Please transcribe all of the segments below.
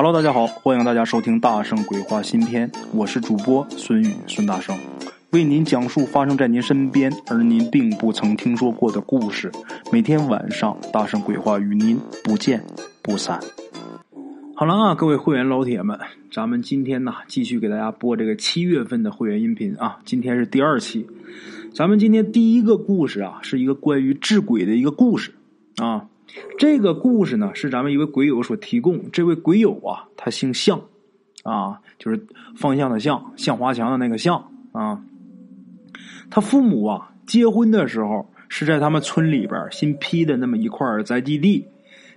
Hello，大家好，欢迎大家收听《大圣鬼话》新篇，我是主播孙宇孙大圣，为您讲述发生在您身边而您并不曾听说过的故事。每天晚上，大圣鬼话与您不见不散。好了啊，各位会员老铁们，咱们今天呢继续给大家播这个七月份的会员音频啊，今天是第二期。咱们今天第一个故事啊，是一个关于治鬼的一个故事啊。这个故事呢，是咱们一位鬼友所提供。这位鬼友啊，他姓向，啊，就是方向的向，向华强的那个向啊。他父母啊，结婚的时候是在他们村里边新批的那么一块宅基地，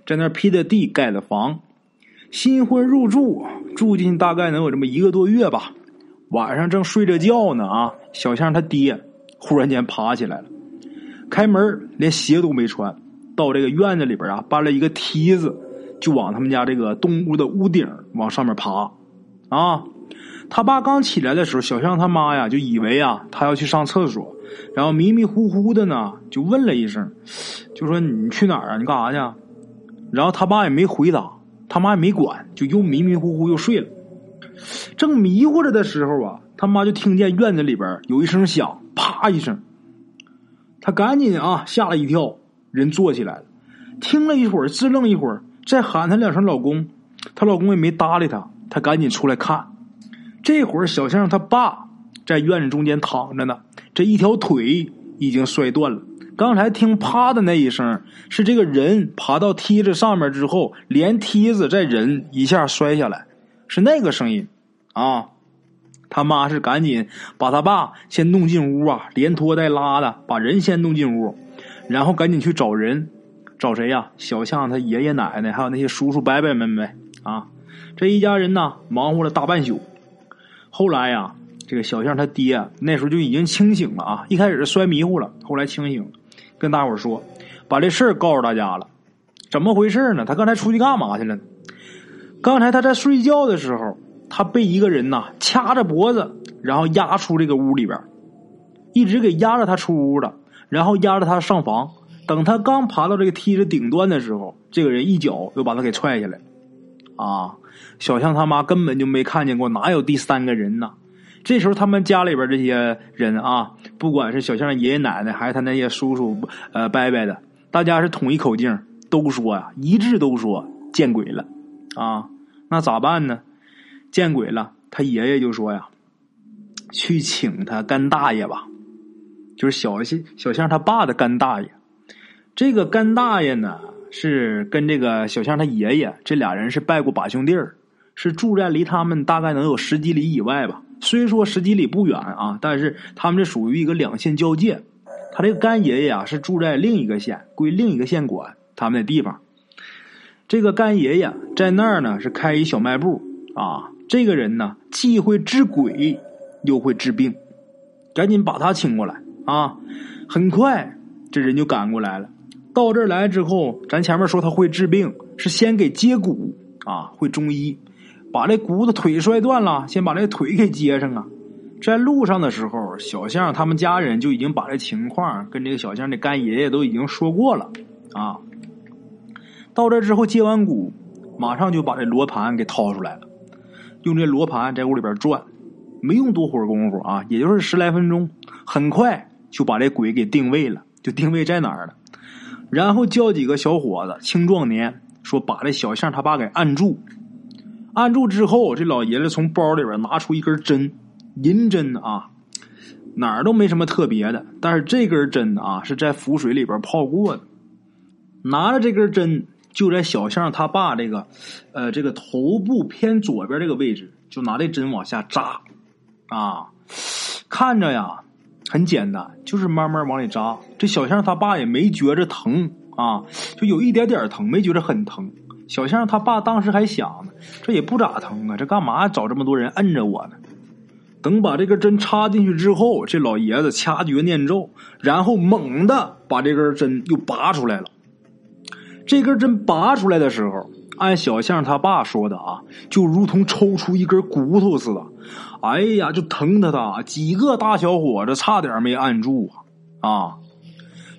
在那批的地盖的房。新婚入住，住进大概能有这么一个多月吧。晚上正睡着觉呢啊，小向他爹忽然间爬起来了，开门连鞋都没穿。到这个院子里边啊，搬了一个梯子，就往他们家这个东屋的屋顶往上面爬。啊，他爸刚起来的时候，小象他妈呀就以为啊他要去上厕所，然后迷迷糊糊的呢就问了一声，就说你去哪儿啊？你干啥去？然后他爸也没回答，他妈也没管，就又迷迷糊糊又睡了。正迷糊着的时候啊，他妈就听见院子里边有一声响，啪一声，他赶紧啊吓了一跳。人坐起来了，听了一会儿，支棱一会儿，再喊他两声“老公”，她老公也没搭理他，他赶紧出来看。这会儿，小象他爸在院子中间躺着呢，这一条腿已经摔断了。刚才听“啪”的那一声，是这个人爬到梯子上面之后，连梯子再人一下摔下来，是那个声音啊。他妈是赶紧把他爸先弄进屋啊，连拖带拉的把人先弄进屋。然后赶紧去找人，找谁呀？小象他爷爷奶奶还有那些叔叔伯伯们呗啊！这一家人呢，忙活了大半宿。后来呀，这个小象他爹那时候就已经清醒了啊！一开始是摔迷糊了，后来清醒，跟大伙说，把这事儿告诉大家了。怎么回事呢？他刚才出去干嘛去了？刚才他在睡觉的时候，他被一个人呐掐着脖子，然后压出这个屋里边，一直给压着他出屋的。然后压着他上房，等他刚爬到这个梯子顶端的时候，这个人一脚又把他给踹下来。啊，小象他妈根本就没看见过，哪有第三个人呢？这时候他们家里边这些人啊，不管是小象的爷爷奶奶，还是他那些叔叔呃伯伯的，大家是统一口径，都说呀，一致都说见鬼了。啊，那咋办呢？见鬼了，他爷爷就说呀，去请他干大爷吧。就是小象小象他爸的干大爷，这个干大爷呢是跟这个小象他爷爷这俩人是拜过把兄弟儿，是住在离他们大概能有十几里以外吧。虽说十几里不远啊，但是他们这属于一个两县交界。他这个干爷爷啊是住在另一个县，归另一个县管他们的地方。这个干爷爷在那儿呢是开一小卖部啊。这个人呢既会治鬼又会治病，赶紧把他请过来。啊，很快这人就赶过来了。到这儿来之后，咱前面说他会治病，是先给接骨啊，会中医，把这骨头腿摔断了，先把这腿给接上啊。在路上的时候，小象他们家人就已经把这情况跟这个小象的干爷爷都已经说过了啊。到这之后接完骨，马上就把这罗盘给掏出来了，用这罗盘在屋里边转，没用多会儿功夫啊，也就是十来分钟，很快。就把这鬼给定位了，就定位在哪儿了，然后叫几个小伙子青壮年，说把这小象他爸给按住，按住之后，这老爷子从包里边拿出一根针，银针啊，哪儿都没什么特别的，但是这根针啊是在符水里边泡过的，拿着这根针就在小象他爸这个，呃，这个头部偏左边这个位置，就拿这针往下扎，啊，看着呀。很简单，就是慢慢往里扎。这小象他爸也没觉着疼啊，就有一点点疼，没觉着很疼。小象他爸当时还想呢，这也不咋疼啊，这干嘛找这么多人摁着我呢？等把这根针插进去之后，这老爷子掐诀念咒，然后猛的把这根针又拔出来了。这根针拔出来的时候。按小象他爸说的啊，就如同抽出一根骨头似的，哎呀，就疼他的几个大小伙子差点没按住啊！啊，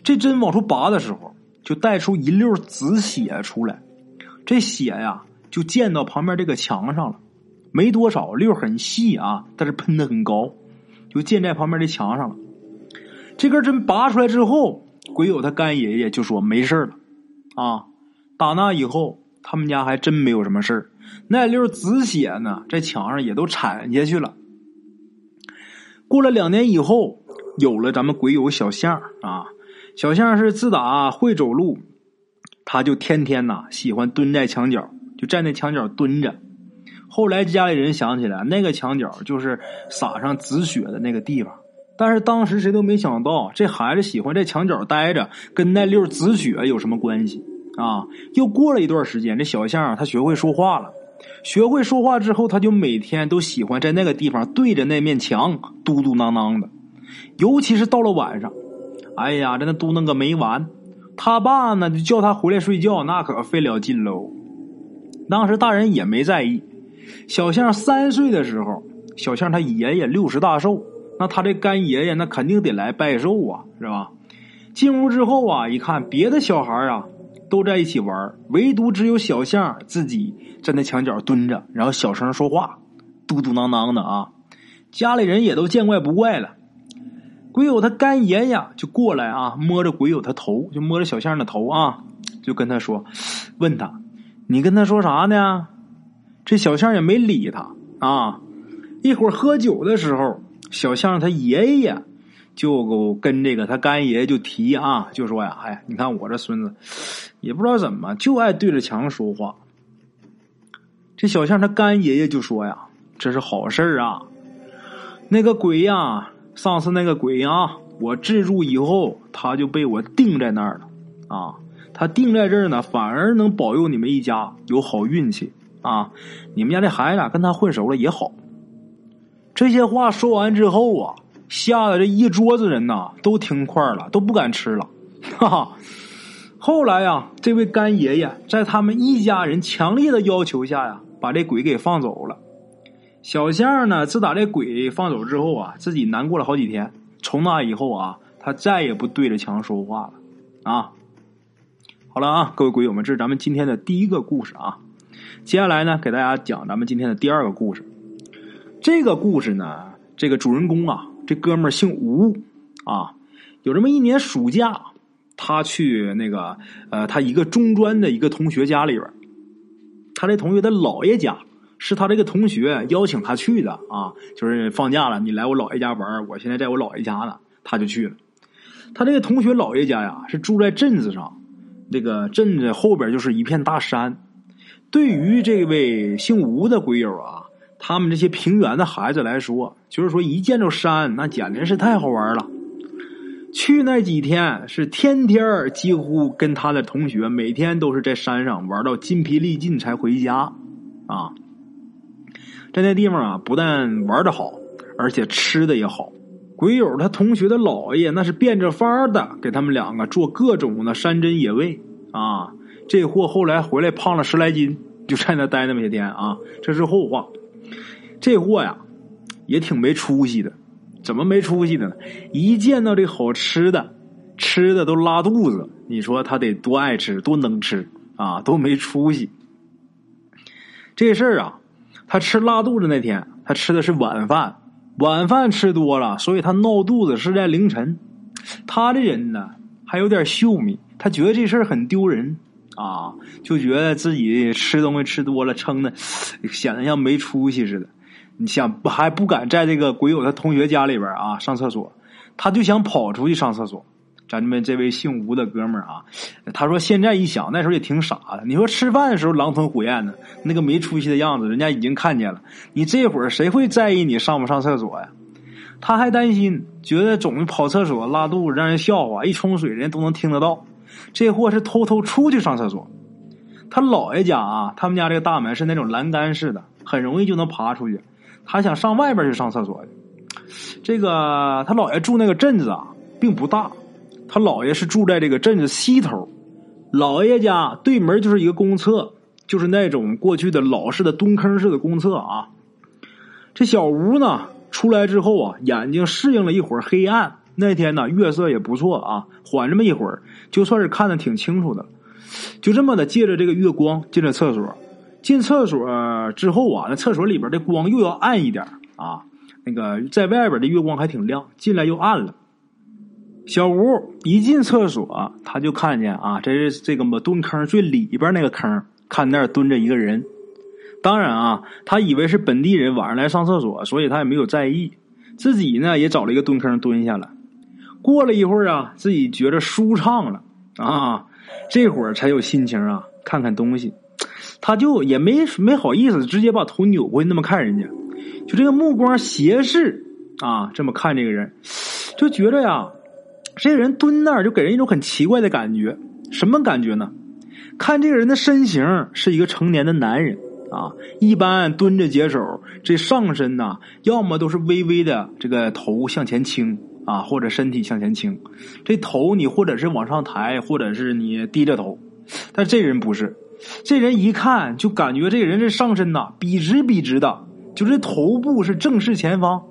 这针往出拔的时候，就带出一溜紫血出来，这血呀，就溅到旁边这个墙上了，没多少溜很细啊，但是喷的很高，就溅在旁边的墙上了。这根针拔出来之后，鬼友他干爷爷就说没事了啊。打那以后，他们家还真没有什么事儿。那溜紫血呢，在墙上也都铲下去了。过了两年以后，有了咱们鬼友小象啊。小象是自打会走路，他就天天呐喜欢蹲在墙角，就站在墙角蹲着。后来家里人想起来，那个墙角就是撒上紫血的那个地方。但是当时谁都没想到，这孩子喜欢在墙角待着，跟那溜紫血有什么关系啊？又过了一段时间，这小象他学会说话了。学会说话之后，他就每天都喜欢在那个地方对着那面墙嘟嘟囔囔的，尤其是到了晚上，哎呀，这那嘟囔个没完。他爸呢就叫他回来睡觉，那可费了劲喽。当时大人也没在意。小象三岁的时候，小象他爷爷六十大寿，那他这干爷爷那肯定得来拜寿啊，是吧？进屋之后啊，一看别的小孩啊。都在一起玩，唯独只有小象自己站在墙角蹲着，然后小声说话，嘟嘟囔囔的啊。家里人也都见怪不怪了。鬼友他干爷爷就过来啊，摸着鬼友他头，就摸着小象的头啊，就跟他说，问他，你跟他说啥呢？这小象也没理他啊。一会儿喝酒的时候，小象他爷爷。就跟这个他干爷爷就提啊，就说呀，哎，你看我这孙子，也不知道怎么就爱对着墙说话。这小象他干爷爷就说呀，这是好事啊。那个鬼呀，上次那个鬼啊，我治住以后，他就被我定在那儿了啊。他定在这儿呢，反而能保佑你们一家有好运气啊。你们家这孩子跟他混熟了也好。这些话说完之后啊。吓得这一桌子人呐都听块了，都不敢吃了。哈哈！后来呀，这位干爷爷在他们一家人强烈的要求下呀，把这鬼给放走了。小象呢，自打这鬼放走之后啊，自己难过了好几天。从那以后啊，他再也不对着墙说话了。啊，好了啊，各位鬼友们，这是咱们今天的第一个故事啊。接下来呢，给大家讲咱们今天的第二个故事。这个故事呢，这个主人公啊。这哥们儿姓吴，啊，有这么一年暑假，他去那个呃，他一个中专的一个同学家里边他这同学的姥爷家是他这个同学邀请他去的啊，就是放假了，你来我姥爷家玩我现在在我姥爷家呢，他就去了。他这个同学姥爷家呀，是住在镇子上，那个镇子后边就是一片大山。对于这位姓吴的鬼友啊。他们这些平原的孩子来说，就是说一见着山，那简直是太好玩了。去那几天是天天几乎跟他的同学每天都是在山上玩到筋疲力尽才回家啊。在那地方啊，不但玩的好，而且吃的也好。鬼友他同学的姥爷那是变着法的给他们两个做各种的山珍野味啊。这货后来回来胖了十来斤，就在那待那么些天啊。这是后话。这货呀，也挺没出息的。怎么没出息的呢？一见到这好吃的，吃的都拉肚子。你说他得多爱吃，多能吃啊？多没出息。这事儿啊，他吃拉肚子那天，他吃的是晚饭，晚饭吃多了，所以他闹肚子是在凌晨。他这人呢，还有点秀米，他觉得这事儿很丢人啊，就觉得自己吃东西吃多了，撑的显得像没出息似的。你想还不敢在这个鬼友他同学家里边啊上厕所，他就想跑出去上厕所。咱们这位姓吴的哥们儿啊，他说现在一想那时候也挺傻的。你说吃饭的时候狼吞虎咽的，那个没出息的样子，人家已经看见了。你这会儿谁会在意你上不上厕所呀？他还担心，觉得总跑厕所拉肚子让人笑话，一冲水人家都能听得到。这货是偷偷出去上厕所。他姥爷家啊，他们家这个大门是那种栏杆式的，很容易就能爬出去。他想上外边去上厕所去。这个他姥爷住那个镇子啊，并不大。他姥爷是住在这个镇子西头，姥爷家对门就是一个公厕，就是那种过去的老式的蹲坑式的公厕啊。这小吴呢，出来之后啊，眼睛适应了一会儿黑暗。那天呢，月色也不错啊，缓这么一会儿，就算是看得挺清楚的。就这么的，借着这个月光进了厕所。进厕所之后啊，那厕所里边的光又要暗一点啊。那个在外边的月光还挺亮，进来又暗了。小吴一进厕所，他就看见啊，这是这个么蹲坑最里边那个坑，看那儿蹲着一个人。当然啊，他以为是本地人晚上来上厕所，所以他也没有在意。自己呢也找了一个蹲坑蹲下了。过了一会儿啊，自己觉着舒畅了啊，这会儿才有心情啊看看东西。他就也没没好意思直接把头扭过去那么看人家，就这个目光斜视啊，这么看这个人，就觉得呀，这个人蹲那儿就给人一种很奇怪的感觉。什么感觉呢？看这个人的身形是一个成年的男人啊，一般蹲着解手，这上身呢，要么都是微微的这个头向前倾啊，或者身体向前倾，这头你或者是往上抬，或者是你低着头，但这人不是。这人一看就感觉这人这上身呐笔直笔直的，就这头部是正视前方。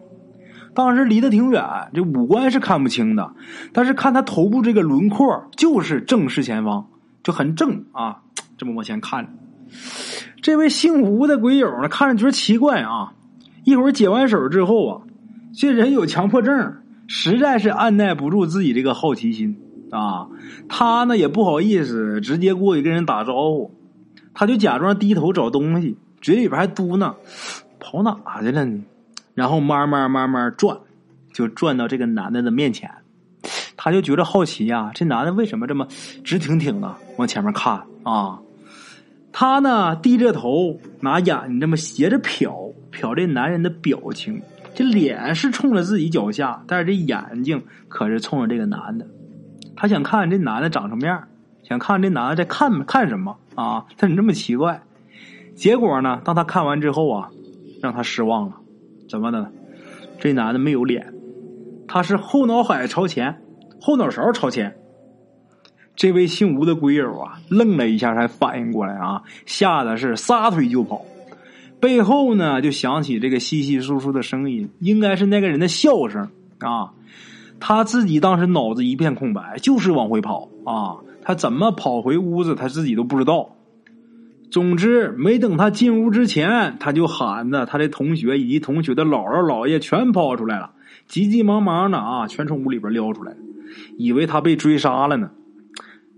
当时离得挺远，这五官是看不清的，但是看他头部这个轮廓就是正视前方，就很正啊，这么往前看。这位姓吴的鬼友呢，看着觉得奇怪啊。一会儿解完手之后啊，这人有强迫症，实在是按耐不住自己这个好奇心啊。他呢也不好意思直接过去跟人打招呼。他就假装低头找东西，嘴里边还嘟囔：“跑哪去了呢？”然后慢慢慢慢转，就转到这个男的的面前。他就觉得好奇呀，这男的为什么这么直挺挺的往前面看啊？他呢低着头，拿眼睛这么斜着瞟瞟这男人的表情，这脸是冲着自己脚下，但是这眼睛可是冲着这个男的。他想看这男的长什么样，想看这男的在看看什么。啊，他怎么这么奇怪？结果呢？当他看完之后啊，让他失望了。怎么的？这男的没有脸，他是后脑海朝前，后脑勺朝前。这位姓吴的鬼友啊，愣了一下，才反应过来啊，吓得是撒腿就跑。背后呢，就响起这个稀稀疏疏的声音，应该是那个人的笑声啊。他自己当时脑子一片空白，就是往回跑啊。他怎么跑回屋子，他自己都不知道。总之，没等他进屋之前，他就喊着他的同学以及同学的姥姥姥爷全跑出来了，急急忙忙的啊，全从屋里边撩出来，以为他被追杀了呢。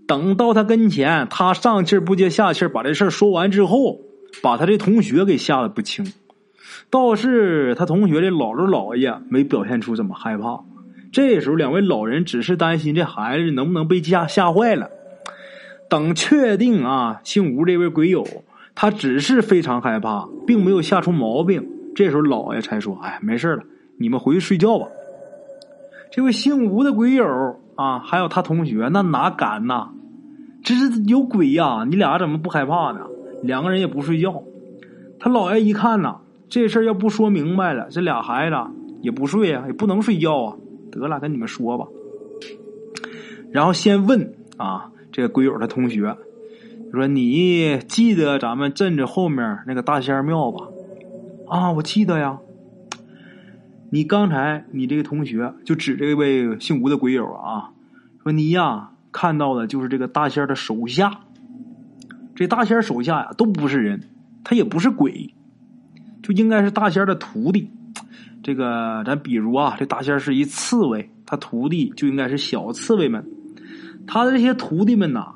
等到他跟前，他上气不接下气把这事说完之后，把他的同学给吓得不轻。倒是他同学的姥姥姥爷没表现出怎么害怕。这时候，两位老人只是担心这孩子能不能被吓吓坏了。等确定啊，姓吴这位鬼友他只是非常害怕，并没有吓出毛病。这时候，老爷才说：“哎，没事了，你们回去睡觉吧。”这位姓吴的鬼友啊，还有他同学，那哪敢呐？这是有鬼呀！你俩怎么不害怕呢？两个人也不睡觉。他姥爷一看呐，这事儿要不说明白了，这俩孩子也不睡啊，也不能睡觉啊。得了，跟你们说吧。然后先问啊，这个鬼友的同学说：“你记得咱们镇子后面那个大仙庙吧？”啊，我记得呀。你刚才你这个同学就指这位姓吴的鬼友啊，说你呀看到的就是这个大仙的手下。这大仙手下呀都不是人，他也不是鬼，就应该是大仙的徒弟。这个，咱比如啊，这大仙是一刺猬，他徒弟就应该是小刺猬们。他的这些徒弟们呐，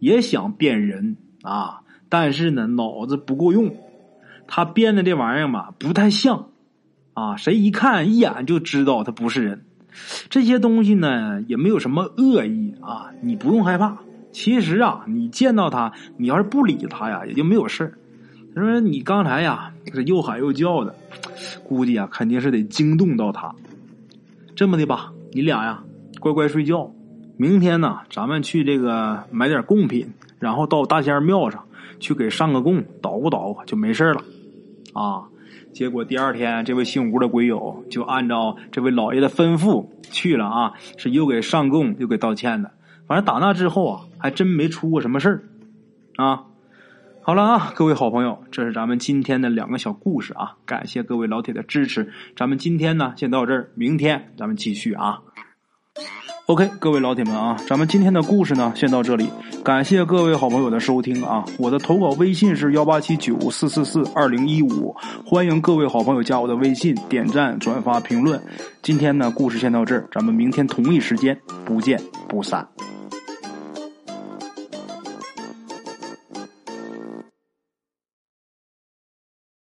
也想变人啊，但是呢，脑子不够用。他变的这玩意儿嘛，不太像啊，谁一看一眼就知道他不是人。这些东西呢，也没有什么恶意啊，你不用害怕。其实啊，你见到他，你要是不理他呀，也就没有事他说：“你刚才呀，是又喊又叫的。”估计啊，肯定是得惊动到他。这么的吧，你俩呀，乖乖睡觉。明天呢，咱们去这个买点贡品，然后到大仙庙上去给上个供，捣鼓捣鼓就没事了。啊，结果第二天，这位姓吴的鬼友就按照这位老爷的吩咐去了啊，是又给上供又给道歉的。反正打那之后啊，还真没出过什么事儿啊。好了啊，各位好朋友，这是咱们今天的两个小故事啊！感谢各位老铁的支持，咱们今天呢先到这儿，明天咱们继续啊。OK，各位老铁们啊，咱们今天的故事呢，先到这里。感谢各位好朋友的收听啊！我的投稿微信是幺八七九四四四二零一五，欢迎各位好朋友加我的微信，点赞、转发、评论。今天呢，故事先到这儿，咱们明天同一时间不见不散。